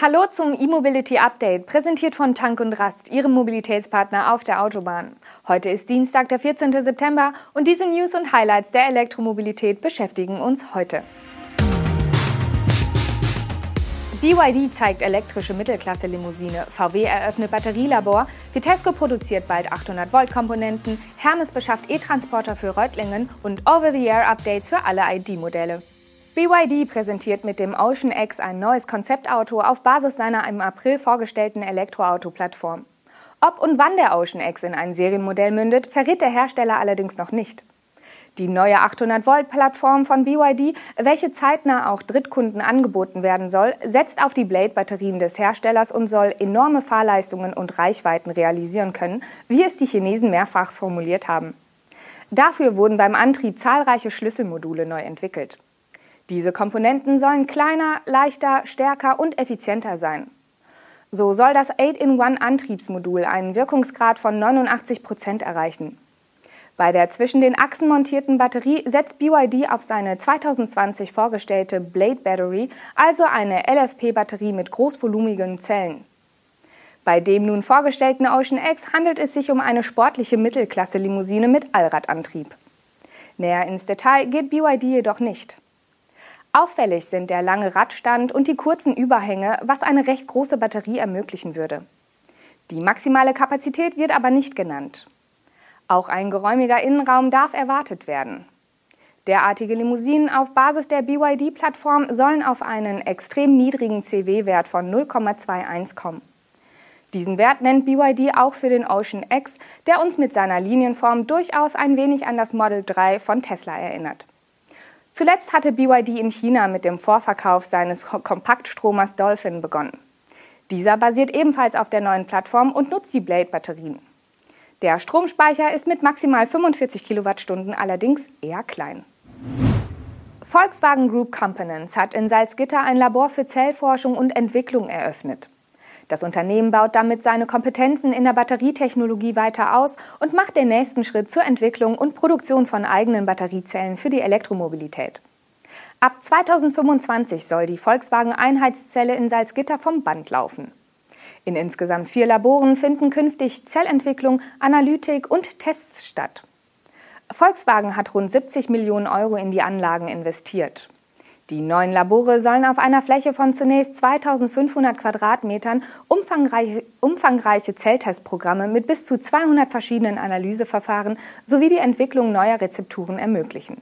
Hallo zum E-Mobility Update, präsentiert von Tank und Rast, Ihrem Mobilitätspartner auf der Autobahn. Heute ist Dienstag, der 14. September und diese News und Highlights der Elektromobilität beschäftigen uns heute. BYD zeigt elektrische Mittelklasse-Limousine, VW eröffnet Batterielabor, Vitesco produziert bald 800-Volt-Komponenten, Hermes beschafft E-Transporter für Reutlingen und Over-the-Air-Updates für alle ID-Modelle. BYD präsentiert mit dem Ocean X ein neues Konzeptauto auf Basis seiner im April vorgestellten Elektroauto-Plattform. Ob und wann der Ocean X in ein Serienmodell mündet, verrät der Hersteller allerdings noch nicht. Die neue 800-Volt-Plattform von BYD, welche zeitnah auch Drittkunden angeboten werden soll, setzt auf die Blade-Batterien des Herstellers und soll enorme Fahrleistungen und Reichweiten realisieren können, wie es die Chinesen mehrfach formuliert haben. Dafür wurden beim Antrieb zahlreiche Schlüsselmodule neu entwickelt. Diese Komponenten sollen kleiner, leichter, stärker und effizienter sein. So soll das 8-in-1-Antriebsmodul einen Wirkungsgrad von 89 Prozent erreichen. Bei der zwischen den Achsen montierten Batterie setzt BYD auf seine 2020 vorgestellte Blade Battery, also eine LFP-Batterie mit großvolumigen Zellen. Bei dem nun vorgestellten Ocean X handelt es sich um eine sportliche Mittelklasse-Limousine mit Allradantrieb. Näher ins Detail geht BYD jedoch nicht. Auffällig sind der lange Radstand und die kurzen Überhänge, was eine recht große Batterie ermöglichen würde. Die maximale Kapazität wird aber nicht genannt. Auch ein geräumiger Innenraum darf erwartet werden. Derartige Limousinen auf Basis der BYD-Plattform sollen auf einen extrem niedrigen CW-Wert von 0,21 kommen. Diesen Wert nennt BYD auch für den Ocean X, der uns mit seiner Linienform durchaus ein wenig an das Model 3 von Tesla erinnert. Zuletzt hatte BYD in China mit dem Vorverkauf seines Kompaktstromers Dolphin begonnen. Dieser basiert ebenfalls auf der neuen Plattform und nutzt die Blade-Batterien. Der Stromspeicher ist mit maximal 45 Kilowattstunden allerdings eher klein. Volkswagen Group Components hat in Salzgitter ein Labor für Zellforschung und Entwicklung eröffnet. Das Unternehmen baut damit seine Kompetenzen in der Batterietechnologie weiter aus und macht den nächsten Schritt zur Entwicklung und Produktion von eigenen Batteriezellen für die Elektromobilität. Ab 2025 soll die Volkswagen Einheitszelle in Salzgitter vom Band laufen. In insgesamt vier Laboren finden künftig Zellentwicklung, Analytik und Tests statt. Volkswagen hat rund 70 Millionen Euro in die Anlagen investiert. Die neuen Labore sollen auf einer Fläche von zunächst 2500 Quadratmetern umfangreiche, umfangreiche Zelltestprogramme mit bis zu 200 verschiedenen Analyseverfahren sowie die Entwicklung neuer Rezepturen ermöglichen.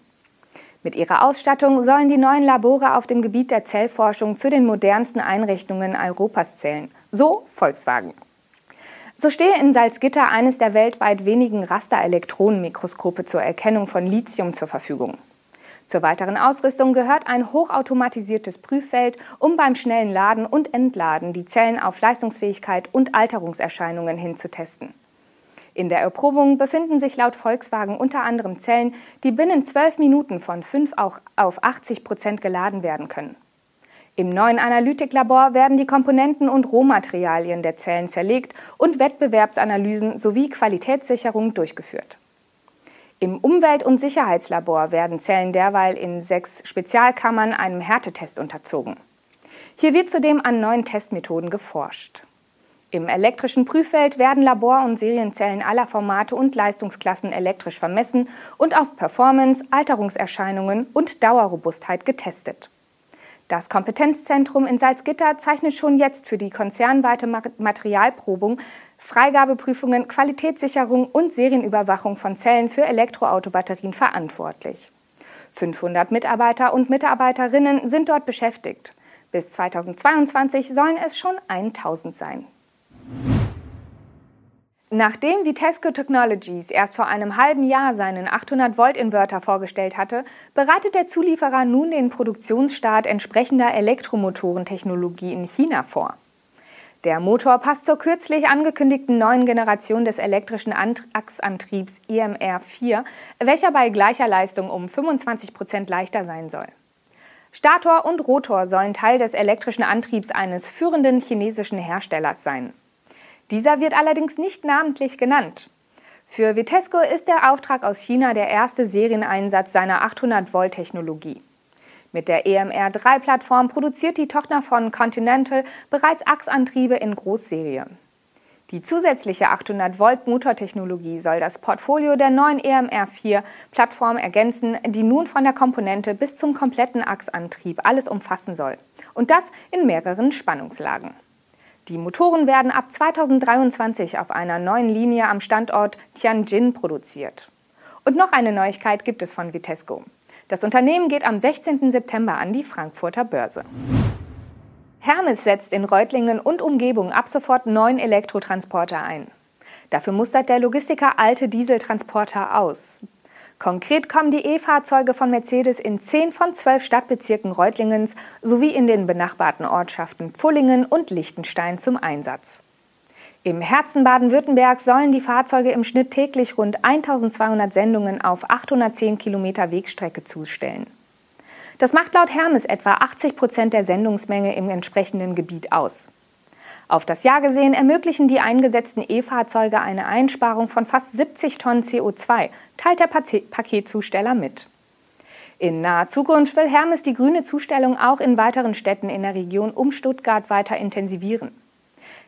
Mit ihrer Ausstattung sollen die neuen Labore auf dem Gebiet der Zellforschung zu den modernsten Einrichtungen Europas zählen. So Volkswagen. So stehe in Salzgitter eines der weltweit wenigen Rasterelektronenmikroskope zur Erkennung von Lithium zur Verfügung. Zur weiteren Ausrüstung gehört ein hochautomatisiertes Prüffeld, um beim schnellen Laden und Entladen die Zellen auf Leistungsfähigkeit und Alterungserscheinungen hinzutesten. In der Erprobung befinden sich laut Volkswagen unter anderem Zellen, die binnen zwölf Minuten von 5 auf 80 Prozent geladen werden können. Im neuen Analytiklabor werden die Komponenten und Rohmaterialien der Zellen zerlegt und Wettbewerbsanalysen sowie Qualitätssicherung durchgeführt. Im Umwelt- und Sicherheitslabor werden Zellen derweil in sechs Spezialkammern einem Härtetest unterzogen. Hier wird zudem an neuen Testmethoden geforscht. Im elektrischen Prüffeld werden Labor- und Serienzellen aller Formate und Leistungsklassen elektrisch vermessen und auf Performance, Alterungserscheinungen und Dauerrobustheit getestet. Das Kompetenzzentrum in Salzgitter zeichnet schon jetzt für die konzernweite Materialprobung Freigabeprüfungen, Qualitätssicherung und Serienüberwachung von Zellen für Elektroautobatterien verantwortlich. 500 Mitarbeiter und Mitarbeiterinnen sind dort beschäftigt. Bis 2022 sollen es schon 1000 sein. Nachdem Vitesco Technologies erst vor einem halben Jahr seinen 800-Volt-Inverter vorgestellt hatte, bereitet der Zulieferer nun den Produktionsstart entsprechender Elektromotorentechnologie in China vor. Der Motor passt zur kürzlich angekündigten neuen Generation des elektrischen Achsantriebs EMR4, welcher bei gleicher Leistung um 25 Prozent leichter sein soll. Stator und Rotor sollen Teil des elektrischen Antriebs eines führenden chinesischen Herstellers sein. Dieser wird allerdings nicht namentlich genannt. Für Vitesco ist der Auftrag aus China der erste Serieneinsatz seiner 800-Volt-Technologie. Mit der EMR3-Plattform produziert die Tochter von Continental bereits Achsantriebe in Großserie. Die zusätzliche 800 Volt Motortechnologie soll das Portfolio der neuen EMR4-Plattform ergänzen, die nun von der Komponente bis zum kompletten Achsantrieb alles umfassen soll. Und das in mehreren Spannungslagen. Die Motoren werden ab 2023 auf einer neuen Linie am Standort Tianjin produziert. Und noch eine Neuigkeit gibt es von Vitesco. Das Unternehmen geht am 16. September an die Frankfurter Börse. Hermes setzt in Reutlingen und Umgebung ab sofort neun Elektrotransporter ein. Dafür mustert der Logistiker alte Dieseltransporter aus. Konkret kommen die E-Fahrzeuge von Mercedes in zehn von zwölf Stadtbezirken Reutlingens sowie in den benachbarten Ortschaften Pfullingen und Liechtenstein zum Einsatz. Im Herzen Baden-Württemberg sollen die Fahrzeuge im Schnitt täglich rund 1200 Sendungen auf 810 Kilometer Wegstrecke zustellen. Das macht laut Hermes etwa 80 Prozent der Sendungsmenge im entsprechenden Gebiet aus. Auf das Jahr gesehen ermöglichen die eingesetzten E-Fahrzeuge eine Einsparung von fast 70 Tonnen CO2, teilt der Paketzusteller mit. In naher Zukunft will Hermes die grüne Zustellung auch in weiteren Städten in der Region um Stuttgart weiter intensivieren.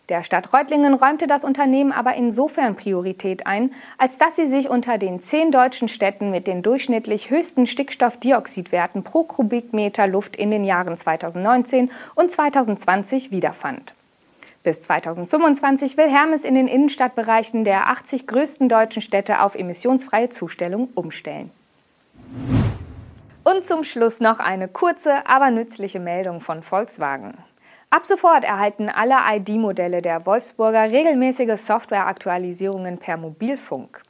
Der Stadt Reutlingen räumte das Unternehmen aber insofern Priorität ein, als dass sie sich unter den zehn deutschen Städten mit den durchschnittlich höchsten Stickstoffdioxidwerten pro Kubikmeter Luft in den Jahren 2019 und 2020 wiederfand. Bis 2025 will Hermes in den Innenstadtbereichen der 80 größten deutschen Städte auf emissionsfreie Zustellung umstellen. Und zum Schluss noch eine kurze, aber nützliche Meldung von Volkswagen. Ab sofort erhalten alle ID-Modelle der Wolfsburger regelmäßige Softwareaktualisierungen per Mobilfunk.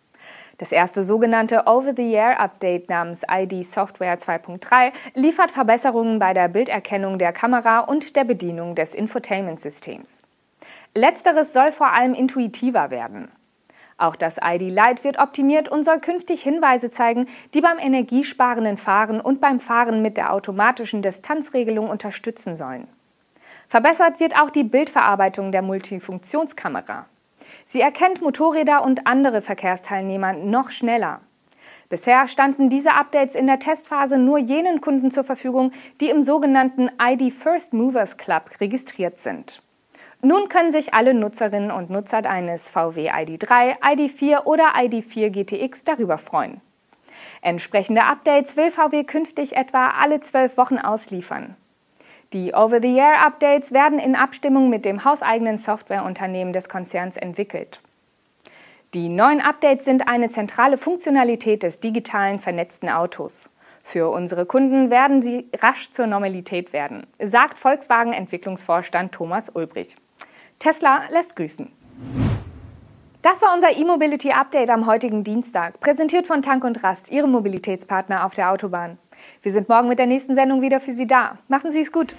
Das erste sogenannte Over-the-Air-Update namens ID Software 2.3 liefert Verbesserungen bei der Bilderkennung der Kamera und der Bedienung des Infotainment-Systems. Letzteres soll vor allem intuitiver werden. Auch das ID Lite wird optimiert und soll künftig Hinweise zeigen, die beim energiesparenden Fahren und beim Fahren mit der automatischen Distanzregelung unterstützen sollen. Verbessert wird auch die Bildverarbeitung der Multifunktionskamera. Sie erkennt Motorräder und andere Verkehrsteilnehmer noch schneller. Bisher standen diese Updates in der Testphase nur jenen Kunden zur Verfügung, die im sogenannten ID First Movers Club registriert sind. Nun können sich alle Nutzerinnen und Nutzer eines VW ID3, ID4 oder ID4 GTX darüber freuen. Entsprechende Updates will VW künftig etwa alle zwölf Wochen ausliefern. Die Over-the-Air-Updates werden in Abstimmung mit dem hauseigenen Softwareunternehmen des Konzerns entwickelt. Die neuen Updates sind eine zentrale Funktionalität des digitalen vernetzten Autos. Für unsere Kunden werden sie rasch zur Normalität werden, sagt Volkswagen-Entwicklungsvorstand Thomas Ulbrich. Tesla lässt grüßen. Das war unser E-Mobility Update am heutigen Dienstag, präsentiert von Tank und Rast, Ihrem Mobilitätspartner auf der Autobahn. Wir sind morgen mit der nächsten Sendung wieder für Sie da. Machen Sie es gut.